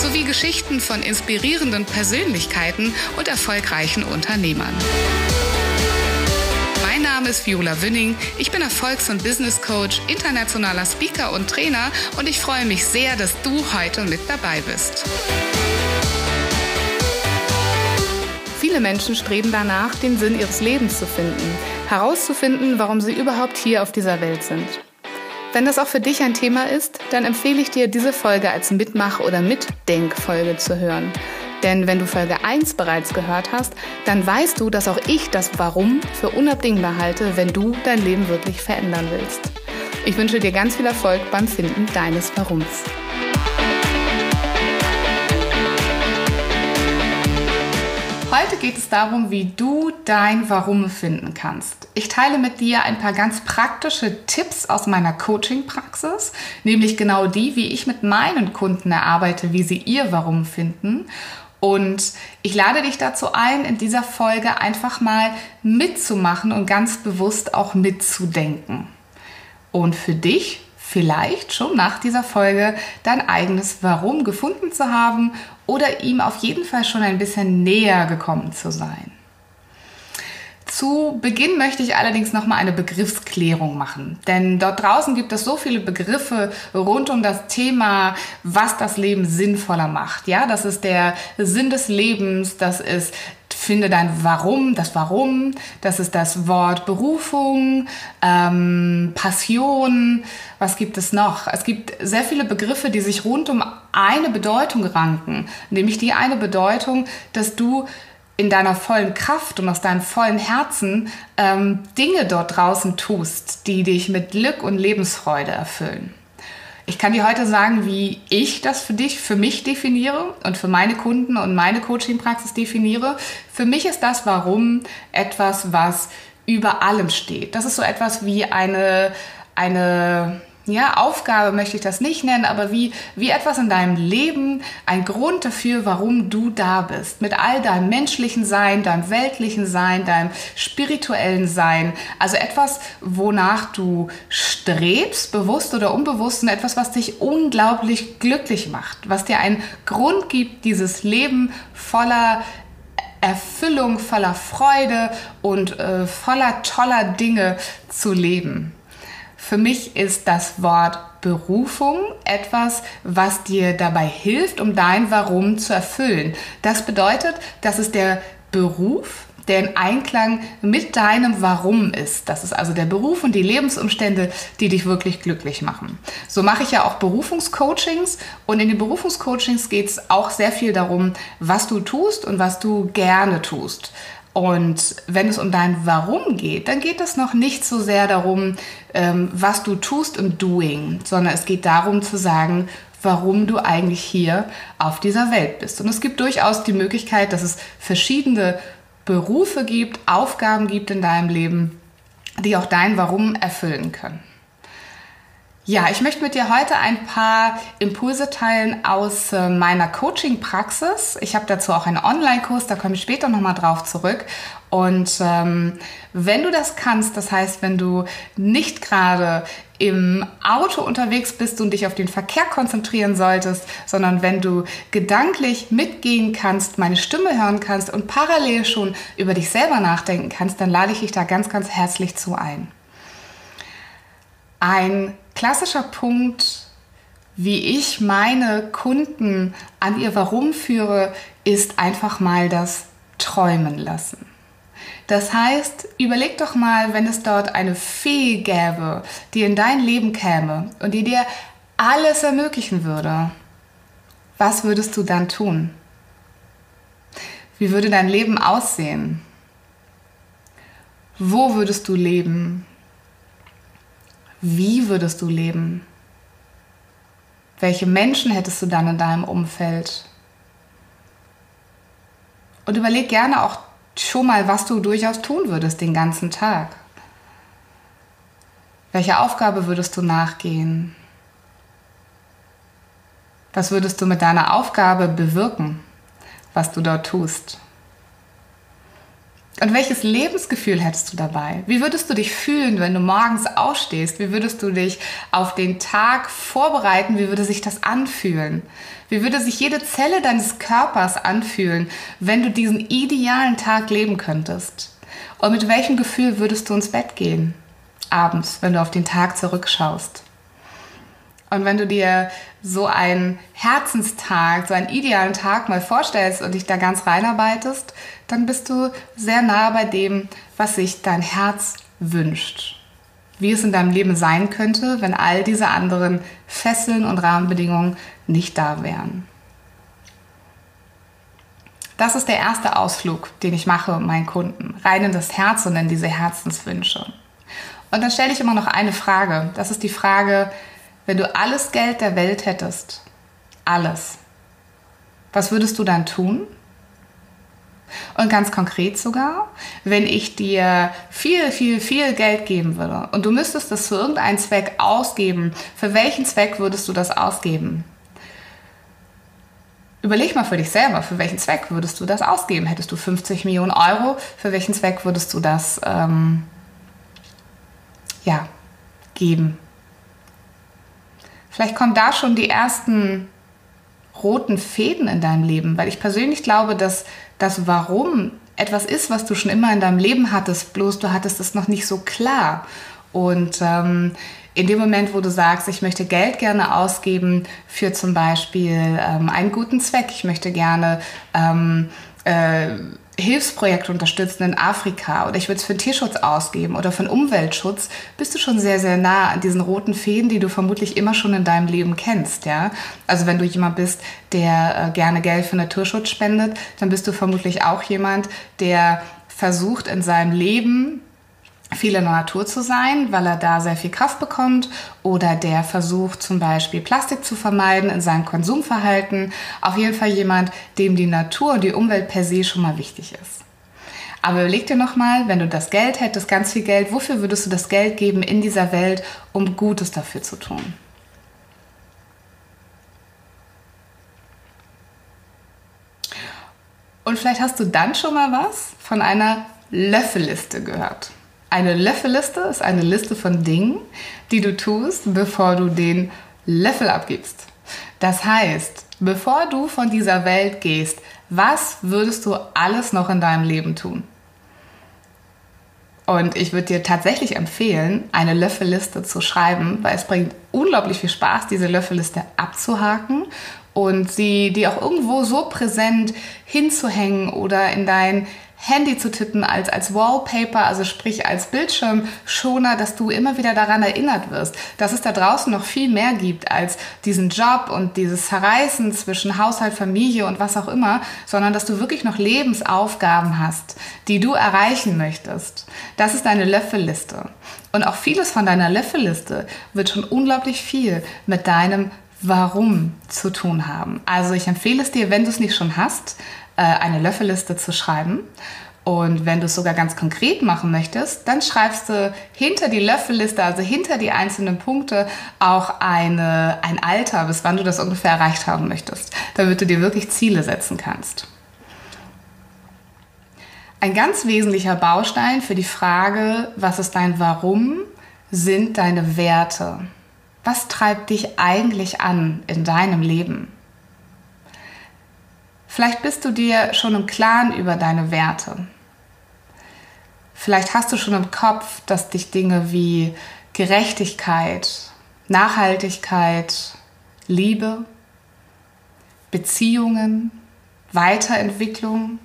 sowie Geschichten von inspirierenden Persönlichkeiten und erfolgreichen Unternehmern. Mein Name ist Viola Wünning. Ich bin Erfolgs- und Business Coach, internationaler Speaker und Trainer und ich freue mich sehr, dass du heute mit dabei bist. Viele Menschen streben danach, den Sinn ihres Lebens zu finden, herauszufinden, warum sie überhaupt hier auf dieser Welt sind. Wenn das auch für dich ein Thema ist, dann empfehle ich dir, diese Folge als Mitmach- oder Mitdenkfolge zu hören. Denn wenn du Folge 1 bereits gehört hast, dann weißt du, dass auch ich das Warum für unabdingbar halte, wenn du dein Leben wirklich verändern willst. Ich wünsche dir ganz viel Erfolg beim Finden deines Warums. Geht es darum, wie du dein Warum finden kannst. Ich teile mit dir ein paar ganz praktische Tipps aus meiner Coaching-Praxis, nämlich genau die, wie ich mit meinen Kunden erarbeite, wie sie ihr Warum finden. Und ich lade dich dazu ein, in dieser Folge einfach mal mitzumachen und ganz bewusst auch mitzudenken. Und für dich vielleicht schon nach dieser Folge dein eigenes Warum gefunden zu haben oder ihm auf jeden Fall schon ein bisschen näher gekommen zu sein. Zu Beginn möchte ich allerdings noch mal eine Begriffsklärung machen, denn dort draußen gibt es so viele Begriffe rund um das Thema, was das Leben sinnvoller macht. Ja, das ist der Sinn des Lebens, das ist finde dein Warum, das Warum, das ist das Wort Berufung, ähm, Passion, was gibt es noch? Es gibt sehr viele Begriffe, die sich rund um eine Bedeutung ranken, nämlich die eine Bedeutung, dass du in deiner vollen Kraft und aus deinem vollen Herzen ähm, Dinge dort draußen tust, die dich mit Glück und Lebensfreude erfüllen. Ich kann dir heute sagen, wie ich das für dich, für mich definiere und für meine Kunden und meine Coaching-Praxis definiere. Für mich ist das Warum etwas, was über allem steht. Das ist so etwas wie eine, eine ja, Aufgabe möchte ich das nicht nennen, aber wie, wie etwas in deinem Leben, ein Grund dafür, warum du da bist. Mit all deinem menschlichen Sein, deinem weltlichen Sein, deinem spirituellen Sein. Also etwas, wonach du strebst, bewusst oder unbewusst, und etwas, was dich unglaublich glücklich macht, was dir einen Grund gibt, dieses Leben voller Erfüllung, voller Freude und äh, voller toller Dinge zu leben. Für mich ist das Wort Berufung etwas, was dir dabei hilft, um dein Warum zu erfüllen. Das bedeutet, dass es der Beruf, der in Einklang mit deinem Warum ist. Das ist also der Beruf und die Lebensumstände, die dich wirklich glücklich machen. So mache ich ja auch Berufungscoachings und in den Berufungscoachings geht es auch sehr viel darum, was du tust und was du gerne tust. Und wenn es um dein Warum geht, dann geht es noch nicht so sehr darum, ähm, was du tust im Doing, sondern es geht darum zu sagen, warum du eigentlich hier auf dieser Welt bist. Und es gibt durchaus die Möglichkeit, dass es verschiedene Berufe gibt, Aufgaben gibt in deinem Leben, die auch dein Warum erfüllen können. Ja, ich möchte mit dir heute ein paar Impulse teilen aus äh, meiner Coaching-Praxis. Ich habe dazu auch einen Online-Kurs, da komme ich später nochmal drauf zurück. Und ähm, wenn du das kannst, das heißt, wenn du nicht gerade im Auto unterwegs bist und dich auf den Verkehr konzentrieren solltest, sondern wenn du gedanklich mitgehen kannst, meine Stimme hören kannst und parallel schon über dich selber nachdenken kannst, dann lade ich dich da ganz, ganz herzlich zu ein. Ein klassischer Punkt, wie ich meine Kunden an ihr Warum führe, ist einfach mal das Träumen lassen. Das heißt, überleg doch mal, wenn es dort eine Fee gäbe, die in dein Leben käme und die dir alles ermöglichen würde. Was würdest du dann tun? Wie würde dein Leben aussehen? Wo würdest du leben? Wie würdest du leben? Welche Menschen hättest du dann in deinem Umfeld? Und überleg gerne auch schon mal, was du durchaus tun würdest den ganzen Tag. Welche Aufgabe würdest du nachgehen? Was würdest du mit deiner Aufgabe bewirken, was du dort tust? Und welches Lebensgefühl hättest du dabei? Wie würdest du dich fühlen, wenn du morgens aufstehst? Wie würdest du dich auf den Tag vorbereiten? Wie würde sich das anfühlen? Wie würde sich jede Zelle deines Körpers anfühlen, wenn du diesen idealen Tag leben könntest? Und mit welchem Gefühl würdest du ins Bett gehen? Abends, wenn du auf den Tag zurückschaust. Und wenn du dir so einen Herzenstag, so einen idealen Tag mal vorstellst und dich da ganz reinarbeitest, dann bist du sehr nah bei dem, was sich dein Herz wünscht. Wie es in deinem Leben sein könnte, wenn all diese anderen Fesseln und Rahmenbedingungen nicht da wären. Das ist der erste Ausflug, den ich mache mit meinen Kunden. Rein in das Herz und in diese Herzenswünsche. Und dann stelle ich immer noch eine Frage. Das ist die Frage, wenn du alles Geld der Welt hättest, alles, was würdest du dann tun? Und ganz konkret sogar, wenn ich dir viel, viel, viel Geld geben würde und du müsstest das für irgendeinen Zweck ausgeben, für welchen Zweck würdest du das ausgeben? Überleg mal für dich selber, für welchen Zweck würdest du das ausgeben? Hättest du 50 Millionen Euro, für welchen Zweck würdest du das ähm, ja, geben? Vielleicht kommen da schon die ersten roten Fäden in deinem Leben, weil ich persönlich glaube, dass das Warum etwas ist, was du schon immer in deinem Leben hattest, bloß du hattest es noch nicht so klar. Und ähm, in dem Moment, wo du sagst, ich möchte Geld gerne ausgeben für zum Beispiel ähm, einen guten Zweck, ich möchte gerne ähm, äh, Hilfsprojekte unterstützen in Afrika oder ich würde es für Tierschutz ausgeben oder für Umweltschutz, bist du schon sehr, sehr nah an diesen roten Fäden, die du vermutlich immer schon in deinem Leben kennst. Ja? Also wenn du jemand bist, der äh, gerne Geld für Naturschutz spendet, dann bist du vermutlich auch jemand, der versucht in seinem Leben viel in der Natur zu sein, weil er da sehr viel Kraft bekommt oder der versucht zum Beispiel Plastik zu vermeiden in seinem Konsumverhalten. Auf jeden Fall jemand, dem die Natur und die Umwelt per se schon mal wichtig ist. Aber überleg dir nochmal, wenn du das Geld hättest, ganz viel Geld, wofür würdest du das Geld geben in dieser Welt, um Gutes dafür zu tun? Und vielleicht hast du dann schon mal was von einer Löffelliste gehört. Eine Löffelliste ist eine Liste von Dingen, die du tust, bevor du den Löffel abgibst. Das heißt, bevor du von dieser Welt gehst, was würdest du alles noch in deinem Leben tun? Und ich würde dir tatsächlich empfehlen, eine Löffelliste zu schreiben, weil es bringt unglaublich viel Spaß, diese Löffelliste abzuhaken und sie dir auch irgendwo so präsent hinzuhängen oder in dein Handy zu tippen als, als Wallpaper, also sprich als Bildschirmschoner, dass du immer wieder daran erinnert wirst, dass es da draußen noch viel mehr gibt als diesen Job und dieses Zerreißen zwischen Haushalt, Familie und was auch immer, sondern dass du wirklich noch Lebensaufgaben hast, die du erreichen möchtest. Das ist deine Löffelliste. Und auch vieles von deiner Löffelliste wird schon unglaublich viel mit deinem Warum zu tun haben. Also ich empfehle es dir, wenn du es nicht schon hast, äh, eine Löffelliste zu schreiben. Und wenn du es sogar ganz konkret machen möchtest, dann schreibst du hinter die Löffelliste, also hinter die einzelnen Punkte, auch eine, ein Alter, bis wann du das ungefähr erreicht haben möchtest, damit du dir wirklich Ziele setzen kannst. Ein ganz wesentlicher Baustein für die Frage, was ist dein Warum, sind deine Werte. Was treibt dich eigentlich an in deinem Leben? Vielleicht bist du dir schon im Klaren über deine Werte. Vielleicht hast du schon im Kopf, dass dich Dinge wie Gerechtigkeit, Nachhaltigkeit, Liebe, Beziehungen, Weiterentwicklung,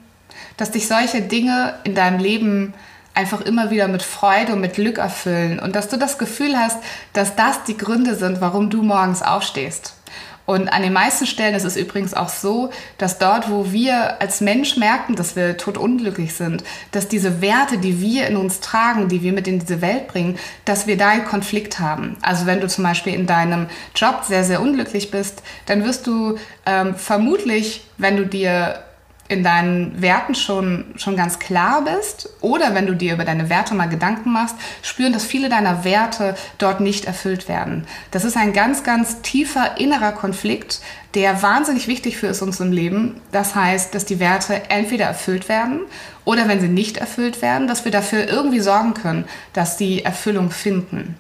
dass dich solche Dinge in deinem Leben einfach immer wieder mit Freude und mit Glück erfüllen und dass du das Gefühl hast, dass das die Gründe sind, warum du morgens aufstehst. Und an den meisten Stellen ist es übrigens auch so, dass dort, wo wir als Mensch merken, dass wir totunglücklich sind, dass diese Werte, die wir in uns tragen, die wir mit in diese Welt bringen, dass wir da einen Konflikt haben. Also wenn du zum Beispiel in deinem Job sehr, sehr unglücklich bist, dann wirst du ähm, vermutlich, wenn du dir in deinen Werten schon, schon ganz klar bist oder wenn du dir über deine Werte mal Gedanken machst, spüren, dass viele deiner Werte dort nicht erfüllt werden. Das ist ein ganz, ganz tiefer innerer Konflikt, der wahnsinnig wichtig für ist uns im Leben. Das heißt, dass die Werte entweder erfüllt werden oder wenn sie nicht erfüllt werden, dass wir dafür irgendwie sorgen können, dass sie Erfüllung finden.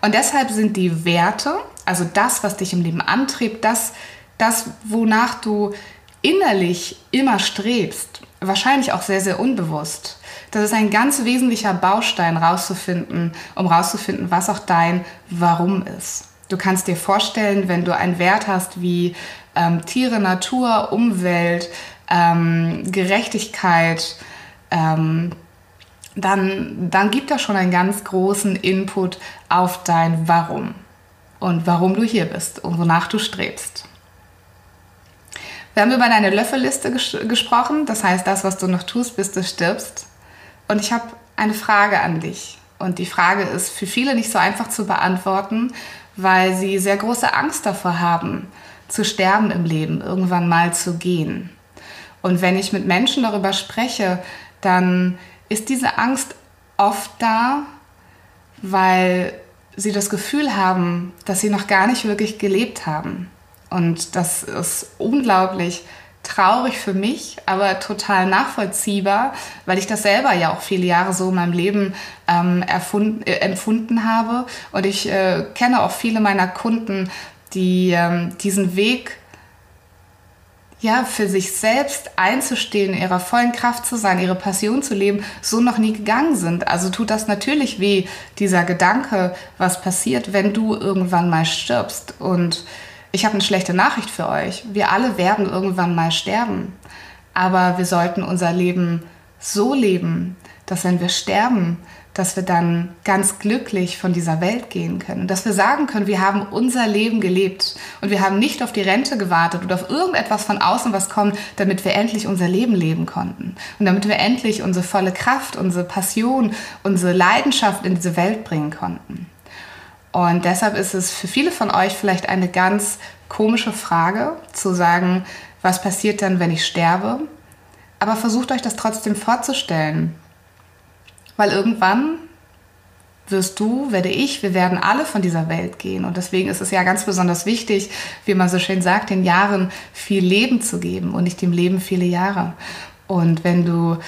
Und deshalb sind die Werte, also das, was dich im Leben antrieb, das, das, wonach du innerlich immer strebst, wahrscheinlich auch sehr, sehr unbewusst. Das ist ein ganz wesentlicher Baustein rauszufinden, um rauszufinden, was auch dein Warum ist. Du kannst dir vorstellen, wenn du einen Wert hast wie ähm, Tiere, Natur, Umwelt, ähm, Gerechtigkeit, ähm, dann, dann gibt das schon einen ganz großen Input auf dein Warum und warum du hier bist und wonach du strebst. Wir haben über deine Löffelliste ges gesprochen, das heißt, das, was du noch tust, bis du stirbst. Und ich habe eine Frage an dich. Und die Frage ist für viele nicht so einfach zu beantworten, weil sie sehr große Angst davor haben, zu sterben im Leben, irgendwann mal zu gehen. Und wenn ich mit Menschen darüber spreche, dann ist diese Angst oft da, weil sie das Gefühl haben, dass sie noch gar nicht wirklich gelebt haben. Und das ist unglaublich traurig für mich, aber total nachvollziehbar, weil ich das selber ja auch viele Jahre so in meinem Leben ähm, erfunden, äh, empfunden habe. Und ich äh, kenne auch viele meiner Kunden, die ähm, diesen Weg ja, für sich selbst einzustehen, in ihrer vollen Kraft zu sein, ihre Passion zu leben, so noch nie gegangen sind. Also tut das natürlich weh, dieser Gedanke, was passiert, wenn du irgendwann mal stirbst. Und ich habe eine schlechte Nachricht für euch. Wir alle werden irgendwann mal sterben. Aber wir sollten unser Leben so leben, dass wenn wir sterben, dass wir dann ganz glücklich von dieser Welt gehen können. Dass wir sagen können, wir haben unser Leben gelebt und wir haben nicht auf die Rente gewartet oder auf irgendetwas von außen, was kommt, damit wir endlich unser Leben leben konnten. Und damit wir endlich unsere volle Kraft, unsere Passion, unsere Leidenschaft in diese Welt bringen konnten. Und deshalb ist es für viele von euch vielleicht eine ganz komische Frage zu sagen, was passiert dann, wenn ich sterbe? Aber versucht euch das trotzdem vorzustellen. Weil irgendwann wirst du, werde ich, wir werden alle von dieser Welt gehen. Und deswegen ist es ja ganz besonders wichtig, wie man so schön sagt, den Jahren viel Leben zu geben und nicht dem Leben viele Jahre. Und wenn du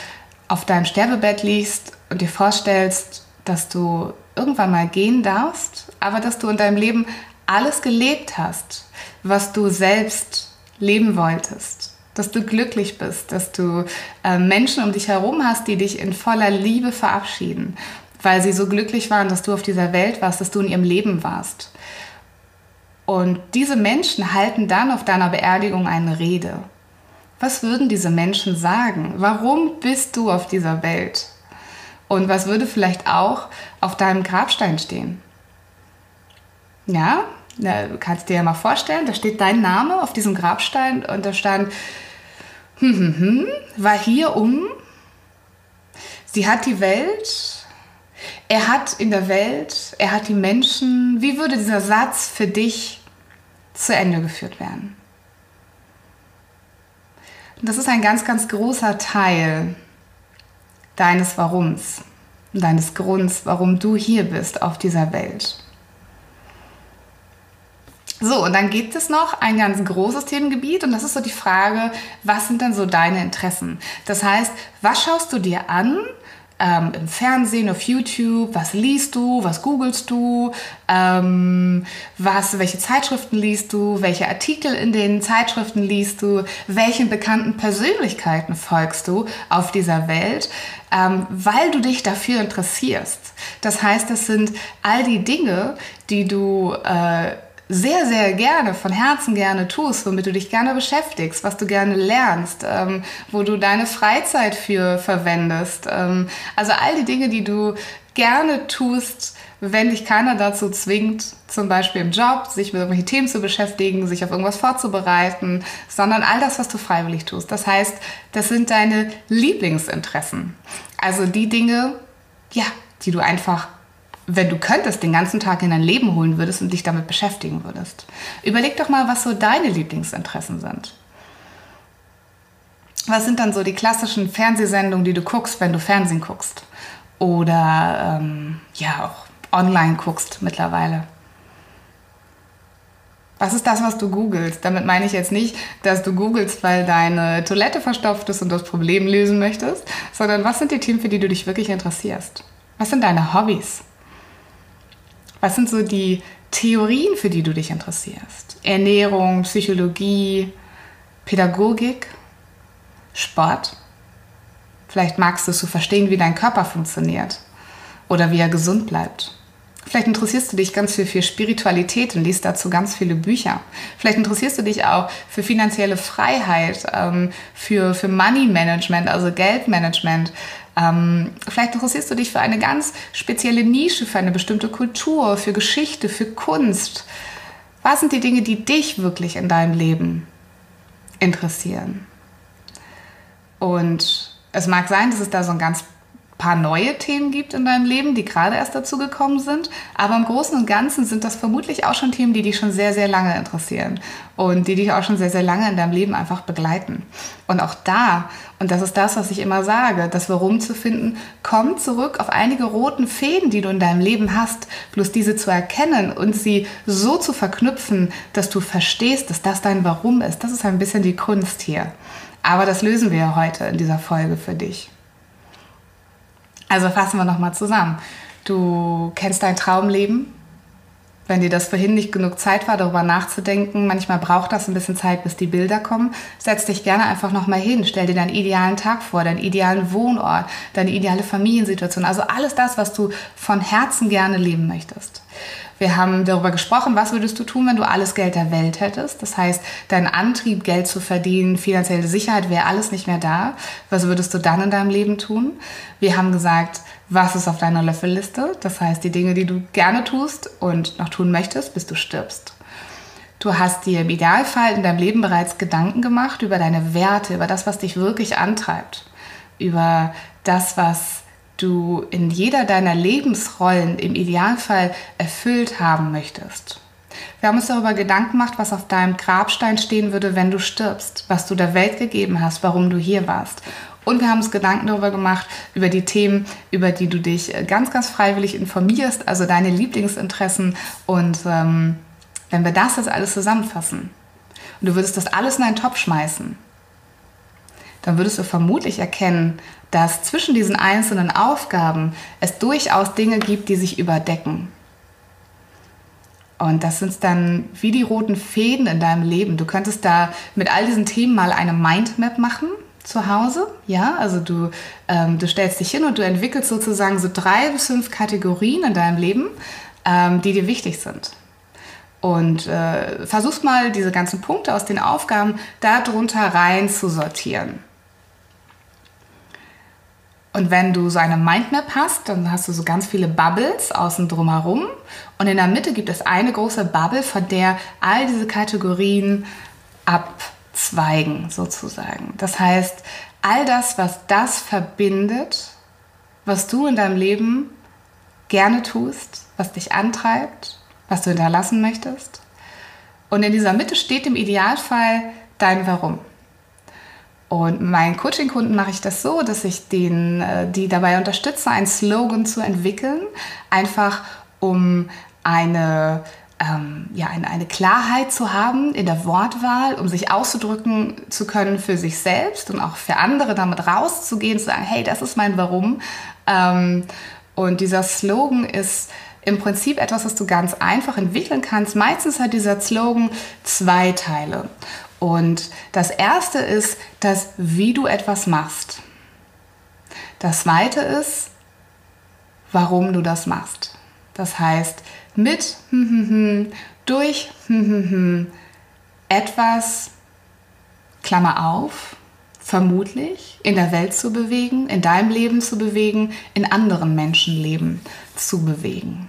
auf deinem Sterbebett liegst und dir vorstellst, dass du irgendwann mal gehen darfst, aber dass du in deinem Leben alles gelebt hast, was du selbst leben wolltest, dass du glücklich bist, dass du äh, Menschen um dich herum hast, die dich in voller Liebe verabschieden, weil sie so glücklich waren, dass du auf dieser Welt warst, dass du in ihrem Leben warst. Und diese Menschen halten dann auf deiner Beerdigung eine Rede. Was würden diese Menschen sagen? Warum bist du auf dieser Welt? Und was würde vielleicht auch auf deinem Grabstein stehen? Ja, du kannst dir ja mal vorstellen, da steht dein Name auf diesem Grabstein und da stand, hm, hm, hm, war hier um, sie hat die Welt, er hat in der Welt, er hat die Menschen. Wie würde dieser Satz für dich zu Ende geführt werden? Und das ist ein ganz, ganz großer Teil deines Warums, deines Grunds, warum du hier bist auf dieser Welt. So, und dann gibt es noch ein ganz großes Themengebiet und das ist so die Frage, was sind denn so deine Interessen? Das heißt, was schaust du dir an? Ähm, im Fernsehen, auf YouTube, was liest du, was googelst du, ähm, was, welche Zeitschriften liest du, welche Artikel in den Zeitschriften liest du, welchen bekannten Persönlichkeiten folgst du auf dieser Welt, ähm, weil du dich dafür interessierst. Das heißt, das sind all die Dinge, die du äh, sehr, sehr gerne, von Herzen gerne tust, womit du dich gerne beschäftigst, was du gerne lernst, ähm, wo du deine Freizeit für verwendest. Ähm, also all die Dinge, die du gerne tust, wenn dich keiner dazu zwingt, zum Beispiel im Job, sich mit irgendwelchen Themen zu beschäftigen, sich auf irgendwas vorzubereiten, sondern all das, was du freiwillig tust. Das heißt, das sind deine Lieblingsinteressen. Also die Dinge, ja, die du einfach wenn du könntest, den ganzen Tag in dein Leben holen würdest und dich damit beschäftigen würdest. Überleg doch mal, was so deine Lieblingsinteressen sind. was sind dann so die klassischen Fernsehsendungen, die du guckst, wenn du Fernsehen guckst? Oder ähm, ja, auch online guckst mittlerweile. Was ist das, was du googelst? Damit meine ich jetzt nicht, dass du googelst, weil deine Toilette verstopft ist und das Problem lösen möchtest, sondern was sind die Themen, für die du dich wirklich interessierst? Was sind deine Hobbys? Was sind so die Theorien, für die du dich interessierst? Ernährung, Psychologie, Pädagogik, Sport? Vielleicht magst du es zu verstehen, wie dein Körper funktioniert oder wie er gesund bleibt. Vielleicht interessierst du dich ganz viel für Spiritualität und liest dazu ganz viele Bücher. Vielleicht interessierst du dich auch für finanzielle Freiheit, ähm, für, für Money Management, also Geldmanagement. Ähm, vielleicht interessierst du dich für eine ganz spezielle Nische, für eine bestimmte Kultur, für Geschichte, für Kunst. Was sind die Dinge, die dich wirklich in deinem Leben interessieren? Und es mag sein, dass es da so ein ganz paar neue Themen gibt in deinem Leben, die gerade erst dazu gekommen sind. Aber im Großen und Ganzen sind das vermutlich auch schon Themen, die dich schon sehr, sehr lange interessieren und die dich auch schon sehr, sehr lange in deinem Leben einfach begleiten. Und auch da, und das ist das, was ich immer sage, das Warum zu finden, kommt zurück auf einige roten Fäden, die du in deinem Leben hast. Bloß diese zu erkennen und sie so zu verknüpfen, dass du verstehst, dass das dein Warum ist. Das ist ein bisschen die Kunst hier. Aber das lösen wir heute in dieser Folge für dich. Also fassen wir nochmal zusammen. Du kennst dein Traumleben. Wenn dir das vorhin nicht genug Zeit war, darüber nachzudenken, manchmal braucht das ein bisschen Zeit, bis die Bilder kommen, setz dich gerne einfach nochmal hin, stell dir deinen idealen Tag vor, deinen idealen Wohnort, deine ideale Familiensituation, also alles das, was du von Herzen gerne leben möchtest. Wir haben darüber gesprochen, was würdest du tun, wenn du alles Geld der Welt hättest. Das heißt, dein Antrieb, Geld zu verdienen, finanzielle Sicherheit wäre alles nicht mehr da. Was würdest du dann in deinem Leben tun? Wir haben gesagt, was ist auf deiner Löffelliste? Das heißt, die Dinge, die du gerne tust und noch tun möchtest, bis du stirbst. Du hast dir im Idealfall in deinem Leben bereits Gedanken gemacht über deine Werte, über das, was dich wirklich antreibt, über das, was du in jeder deiner Lebensrollen im Idealfall erfüllt haben möchtest. Wir haben uns darüber Gedanken gemacht, was auf deinem Grabstein stehen würde, wenn du stirbst, was du der Welt gegeben hast, warum du hier warst. Und wir haben uns Gedanken darüber gemacht, über die Themen, über die du dich ganz, ganz freiwillig informierst, also deine Lieblingsinteressen. Und ähm, wenn wir das jetzt alles zusammenfassen und du würdest das alles in einen Topf schmeißen, dann würdest du vermutlich erkennen, dass zwischen diesen einzelnen Aufgaben es durchaus Dinge gibt, die sich überdecken. Und das sind dann wie die roten Fäden in deinem Leben. Du könntest da mit all diesen Themen mal eine Mindmap machen zu Hause. Ja, also du, ähm, du stellst dich hin und du entwickelst sozusagen so drei bis fünf Kategorien in deinem Leben, ähm, die dir wichtig sind. Und äh, versuchst mal diese ganzen Punkte aus den Aufgaben darunter rein zu sortieren. Und wenn du so eine Mindmap hast, dann hast du so ganz viele Bubbles außen drumherum. Und in der Mitte gibt es eine große Bubble, von der all diese Kategorien abzweigen, sozusagen. Das heißt, all das, was das verbindet, was du in deinem Leben gerne tust, was dich antreibt, was du hinterlassen möchtest. Und in dieser Mitte steht im Idealfall dein Warum. Und meinen Coaching-Kunden mache ich das so, dass ich den, äh, die dabei unterstütze, einen Slogan zu entwickeln, einfach um eine, ähm, ja, eine, Klarheit zu haben in der Wortwahl, um sich auszudrücken zu können für sich selbst und auch für andere damit rauszugehen, zu sagen, hey, das ist mein Warum. Ähm, und dieser Slogan ist im Prinzip etwas, was du ganz einfach entwickeln kannst. Meistens hat dieser Slogan zwei Teile. Und das erste ist, dass wie du etwas machst. Das zweite ist, warum du das machst. Das heißt, mit, hm, hm, hm, durch etwas, Klammer auf, vermutlich in der Welt zu bewegen, in deinem Leben zu bewegen, in anderen Menschenleben zu bewegen.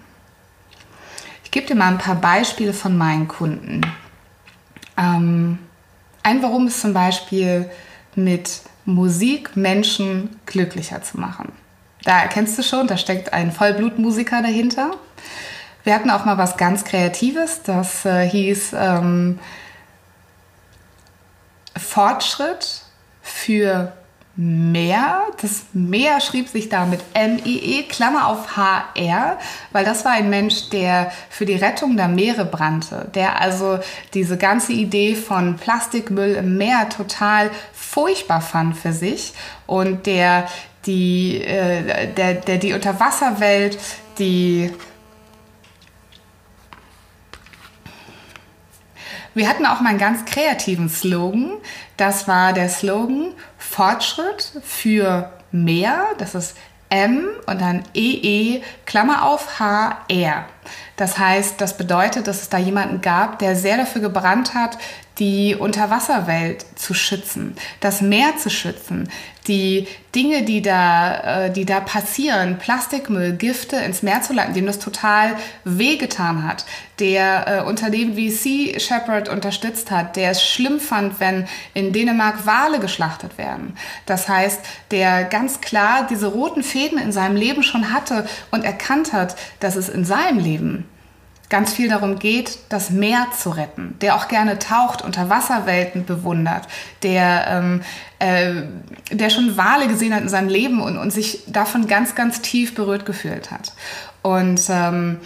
Ich gebe dir mal ein paar Beispiele von meinen Kunden. Ähm, ein Warum ist zum Beispiel mit Musik Menschen glücklicher zu machen. Da erkennst du schon, da steckt ein Vollblutmusiker dahinter. Wir hatten auch mal was ganz Kreatives, das äh, hieß ähm, Fortschritt für Meer. Das Meer schrieb sich da mit M-I-E, Klammer auf H-R, weil das war ein Mensch, der für die Rettung der Meere brannte, der also diese ganze Idee von Plastikmüll im Meer total furchtbar fand für sich und der die, äh, der, der die Unterwasserwelt, die Wir hatten auch mal einen ganz kreativen Slogan. Das war der Slogan Fortschritt für mehr. Das ist M und dann EE, Klammer auf HR. Das heißt, das bedeutet, dass es da jemanden gab, der sehr dafür gebrannt hat, die Unterwasserwelt zu schützen, das Meer zu schützen, die Dinge, die da, äh, die da passieren, Plastikmüll, Gifte ins Meer zu leiten, dem das total wehgetan hat, der äh, Unternehmen wie Sea Shepherd unterstützt hat, der es schlimm fand, wenn in Dänemark Wale geschlachtet werden. Das heißt, der ganz klar diese roten Fäden in seinem Leben schon hatte und erkannt hat, dass es in seinem Leben ganz viel darum geht, das Meer zu retten, der auch gerne taucht, unter Wasserwelten bewundert, der, ähm, äh, der schon Wale gesehen hat in seinem Leben und, und sich davon ganz, ganz tief berührt gefühlt hat. Und ähm,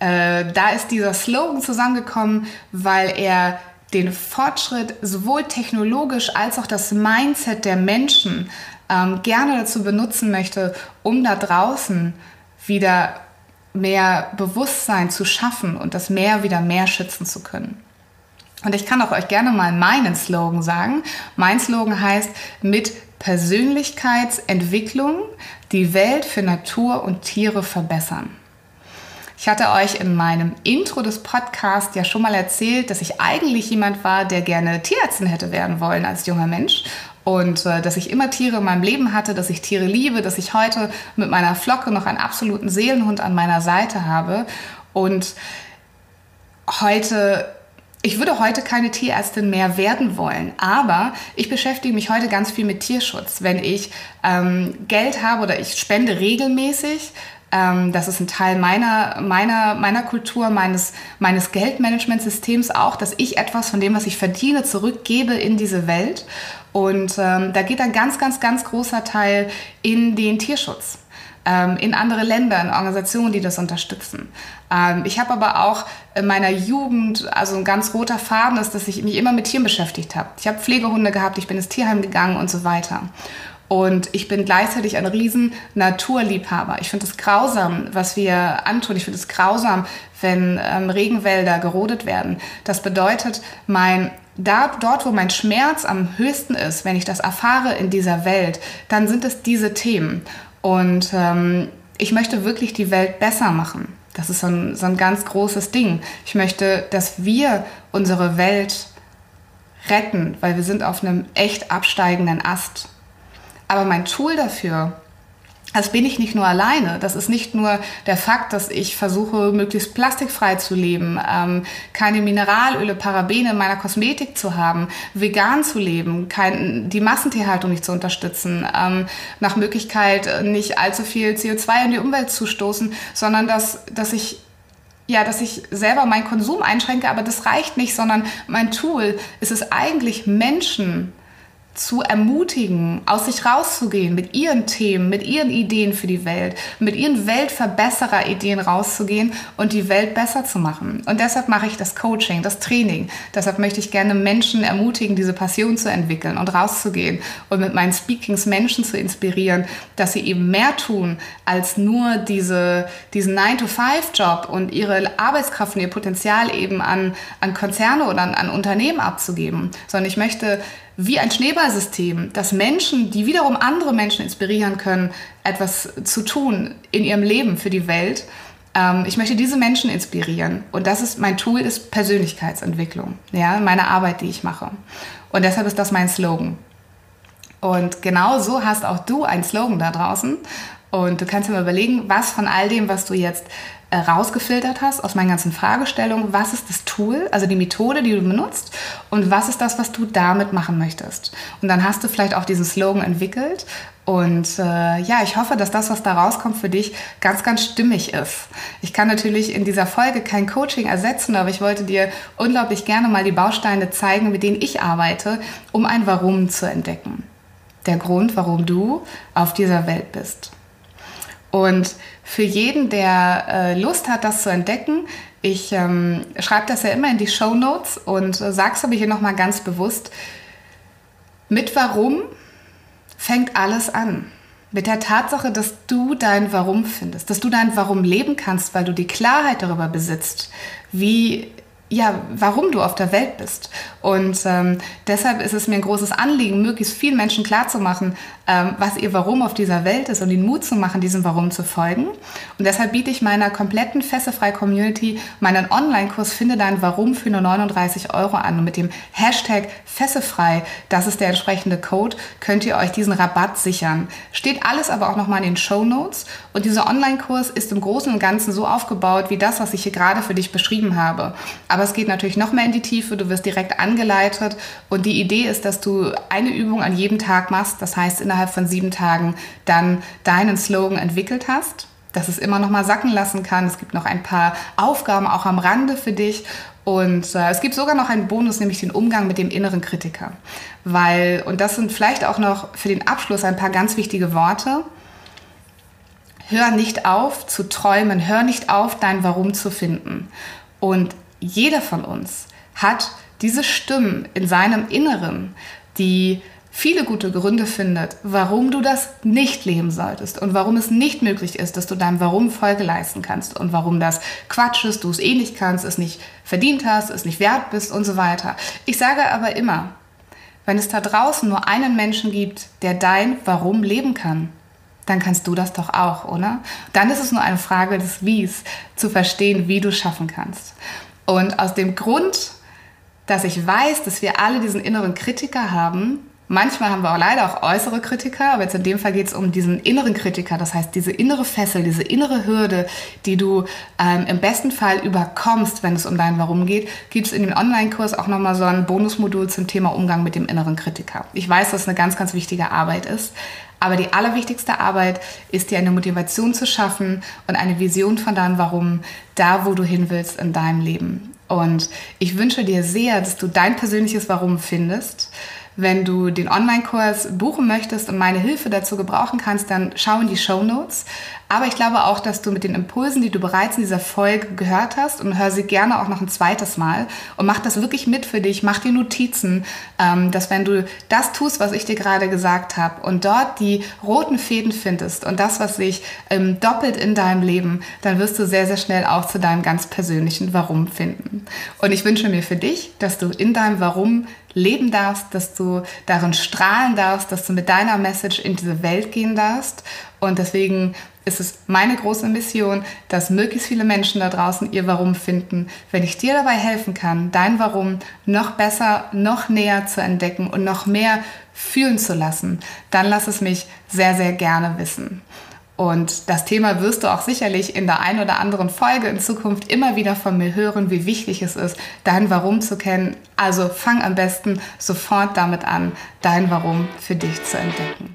äh, da ist dieser Slogan zusammengekommen, weil er den Fortschritt sowohl technologisch als auch das Mindset der Menschen ähm, gerne dazu benutzen möchte, um da draußen wieder mehr Bewusstsein zu schaffen und das Meer wieder mehr schützen zu können. Und ich kann auch euch gerne mal meinen Slogan sagen. Mein Slogan heißt mit Persönlichkeitsentwicklung die Welt für Natur und Tiere verbessern. Ich hatte euch in meinem Intro des Podcasts ja schon mal erzählt, dass ich eigentlich jemand war, der gerne Tierärztin hätte werden wollen als junger Mensch und äh, dass ich immer Tiere in meinem Leben hatte, dass ich Tiere liebe, dass ich heute mit meiner Flocke noch einen absoluten Seelenhund an meiner Seite habe. Und heute ich würde heute keine Tierärztin mehr werden wollen, aber ich beschäftige mich heute ganz viel mit Tierschutz. Wenn ich ähm, Geld habe oder ich spende regelmäßig, ähm, das ist ein Teil meiner, meiner, meiner Kultur, meines, meines Geldmanagementsystems auch, dass ich etwas von dem, was ich verdiene, zurückgebe in diese Welt. Und ähm, da geht ein ganz, ganz, ganz großer Teil in den Tierschutz ähm, in andere Länder, in Organisationen, die das unterstützen. Ähm, ich habe aber auch in meiner Jugend, also ein ganz roter Faden ist, dass ich mich immer mit Tieren beschäftigt habe. Ich habe Pflegehunde gehabt, ich bin ins Tierheim gegangen und so weiter. Und ich bin gleichzeitig ein riesen Naturliebhaber. Ich finde es grausam, was wir antun. Ich finde es grausam, wenn ähm, Regenwälder gerodet werden. Das bedeutet, mein da, dort, wo mein Schmerz am höchsten ist, wenn ich das erfahre in dieser Welt, dann sind es diese Themen. Und ähm, ich möchte wirklich die Welt besser machen. Das ist so ein, so ein ganz großes Ding. Ich möchte, dass wir unsere Welt retten, weil wir sind auf einem echt absteigenden Ast. Aber mein Tool dafür das bin ich nicht nur alleine. Das ist nicht nur der Fakt, dass ich versuche, möglichst plastikfrei zu leben, ähm, keine Mineralöle, Parabene in meiner Kosmetik zu haben, vegan zu leben, kein, die Massentierhaltung nicht zu unterstützen, ähm, nach Möglichkeit nicht allzu viel CO2 in die Umwelt zu stoßen, sondern dass, dass ich ja, dass ich selber meinen Konsum einschränke, aber das reicht nicht, sondern mein Tool ist es eigentlich Menschen zu ermutigen, aus sich rauszugehen, mit ihren Themen, mit ihren Ideen für die Welt, mit ihren Weltverbesserer-Ideen rauszugehen und die Welt besser zu machen. Und deshalb mache ich das Coaching, das Training. Deshalb möchte ich gerne Menschen ermutigen, diese Passion zu entwickeln und rauszugehen und mit meinen Speakings Menschen zu inspirieren, dass sie eben mehr tun, als nur diese, diesen 9-to-5-Job und ihre Arbeitskraft und ihr Potenzial eben an, an Konzerne oder an, an Unternehmen abzugeben, sondern ich möchte wie ein Schneeballsystem, dass Menschen, die wiederum andere Menschen inspirieren können, etwas zu tun in ihrem Leben für die Welt. Ähm, ich möchte diese Menschen inspirieren. Und das ist mein Tool, ist Persönlichkeitsentwicklung, ja, meine Arbeit, die ich mache. Und deshalb ist das mein Slogan. Und genau so hast auch du einen Slogan da draußen. Und du kannst dir mal überlegen, was von all dem, was du jetzt rausgefiltert hast aus meinen ganzen Fragestellungen, was ist das Tool, also die Methode, die du benutzt und was ist das, was du damit machen möchtest. Und dann hast du vielleicht auch diesen Slogan entwickelt und äh, ja, ich hoffe, dass das, was da rauskommt, für dich ganz, ganz stimmig ist. Ich kann natürlich in dieser Folge kein Coaching ersetzen, aber ich wollte dir unglaublich gerne mal die Bausteine zeigen, mit denen ich arbeite, um ein Warum zu entdecken. der Grund, warum du auf dieser Welt bist. Und für jeden, der äh, Lust hat, das zu entdecken, ich ähm, schreibe das ja immer in die Show Notes und äh, sag's aber hier nochmal ganz bewusst. Mit Warum fängt alles an. Mit der Tatsache, dass du dein Warum findest, dass du dein Warum leben kannst, weil du die Klarheit darüber besitzt, wie ja, warum du auf der Welt bist. Und ähm, deshalb ist es mir ein großes Anliegen, möglichst vielen Menschen klarzumachen, was ihr Warum auf dieser Welt ist und ihnen Mut zu machen, diesem Warum zu folgen. Und deshalb biete ich meiner kompletten Fessefrei Community meinen Online-Kurs Finde dein Warum für nur 39 Euro an. Und mit dem Hashtag Fessefrei, das ist der entsprechende Code, könnt ihr euch diesen Rabatt sichern. Steht alles aber auch nochmal in den Show Notes. Und dieser Online-Kurs ist im Großen und Ganzen so aufgebaut wie das, was ich hier gerade für dich beschrieben habe. Aber es geht natürlich noch mehr in die Tiefe. Du wirst direkt angeleitet. Und die Idee ist, dass du eine Übung an jedem Tag machst. Das heißt, innerhalb innerhalb von sieben Tagen dann deinen Slogan entwickelt hast, dass es immer noch mal sacken lassen kann. Es gibt noch ein paar Aufgaben auch am Rande für dich und äh, es gibt sogar noch einen Bonus, nämlich den Umgang mit dem inneren Kritiker. Weil, und das sind vielleicht auch noch für den Abschluss ein paar ganz wichtige Worte. Hör nicht auf zu träumen, hör nicht auf, dein Warum zu finden. Und jeder von uns hat diese Stimmen in seinem Inneren, die viele gute Gründe findet, warum du das nicht leben solltest und warum es nicht möglich ist, dass du deinem Warum Folge leisten kannst und warum das Quatsch ist, du es eh nicht kannst, es nicht verdient hast, es nicht wert bist und so weiter. Ich sage aber immer, wenn es da draußen nur einen Menschen gibt, der dein Warum leben kann, dann kannst du das doch auch, oder? Dann ist es nur eine Frage des Wies, zu verstehen, wie du schaffen kannst. Und aus dem Grund, dass ich weiß, dass wir alle diesen inneren Kritiker haben, Manchmal haben wir auch leider auch äußere Kritiker, aber jetzt in dem Fall geht es um diesen inneren Kritiker, das heißt diese innere Fessel, diese innere Hürde, die du ähm, im besten Fall überkommst, wenn es um dein Warum geht, gibt es in dem Online-Kurs auch nochmal so ein Bonusmodul zum Thema Umgang mit dem inneren Kritiker. Ich weiß, dass es eine ganz, ganz wichtige Arbeit ist, aber die allerwichtigste Arbeit ist dir eine Motivation zu schaffen und eine Vision von deinem Warum, da wo du hin willst in deinem Leben. Und ich wünsche dir sehr, dass du dein persönliches Warum findest wenn du den Online-Kurs buchen möchtest und meine Hilfe dazu gebrauchen kannst, dann schau in die Show Notes. Aber ich glaube auch, dass du mit den Impulsen, die du bereits in dieser Folge gehört hast, und hör sie gerne auch noch ein zweites Mal und mach das wirklich mit für dich, mach dir Notizen, ähm, dass wenn du das tust, was ich dir gerade gesagt habe und dort die roten Fäden findest und das, was sich ähm, doppelt in deinem Leben, dann wirst du sehr, sehr schnell auch zu deinem ganz persönlichen Warum finden. Und ich wünsche mir für dich, dass du in deinem Warum leben darfst, dass du darin strahlen darfst, dass du mit deiner Message in diese Welt gehen darfst. Und deswegen ist es meine große Mission, dass möglichst viele Menschen da draußen ihr Warum finden. Wenn ich dir dabei helfen kann, dein Warum noch besser, noch näher zu entdecken und noch mehr fühlen zu lassen, dann lass es mich sehr, sehr gerne wissen. Und das Thema wirst du auch sicherlich in der einen oder anderen Folge in Zukunft immer wieder von mir hören, wie wichtig es ist, dein Warum zu kennen. Also fang am besten sofort damit an, dein Warum für dich zu entdecken.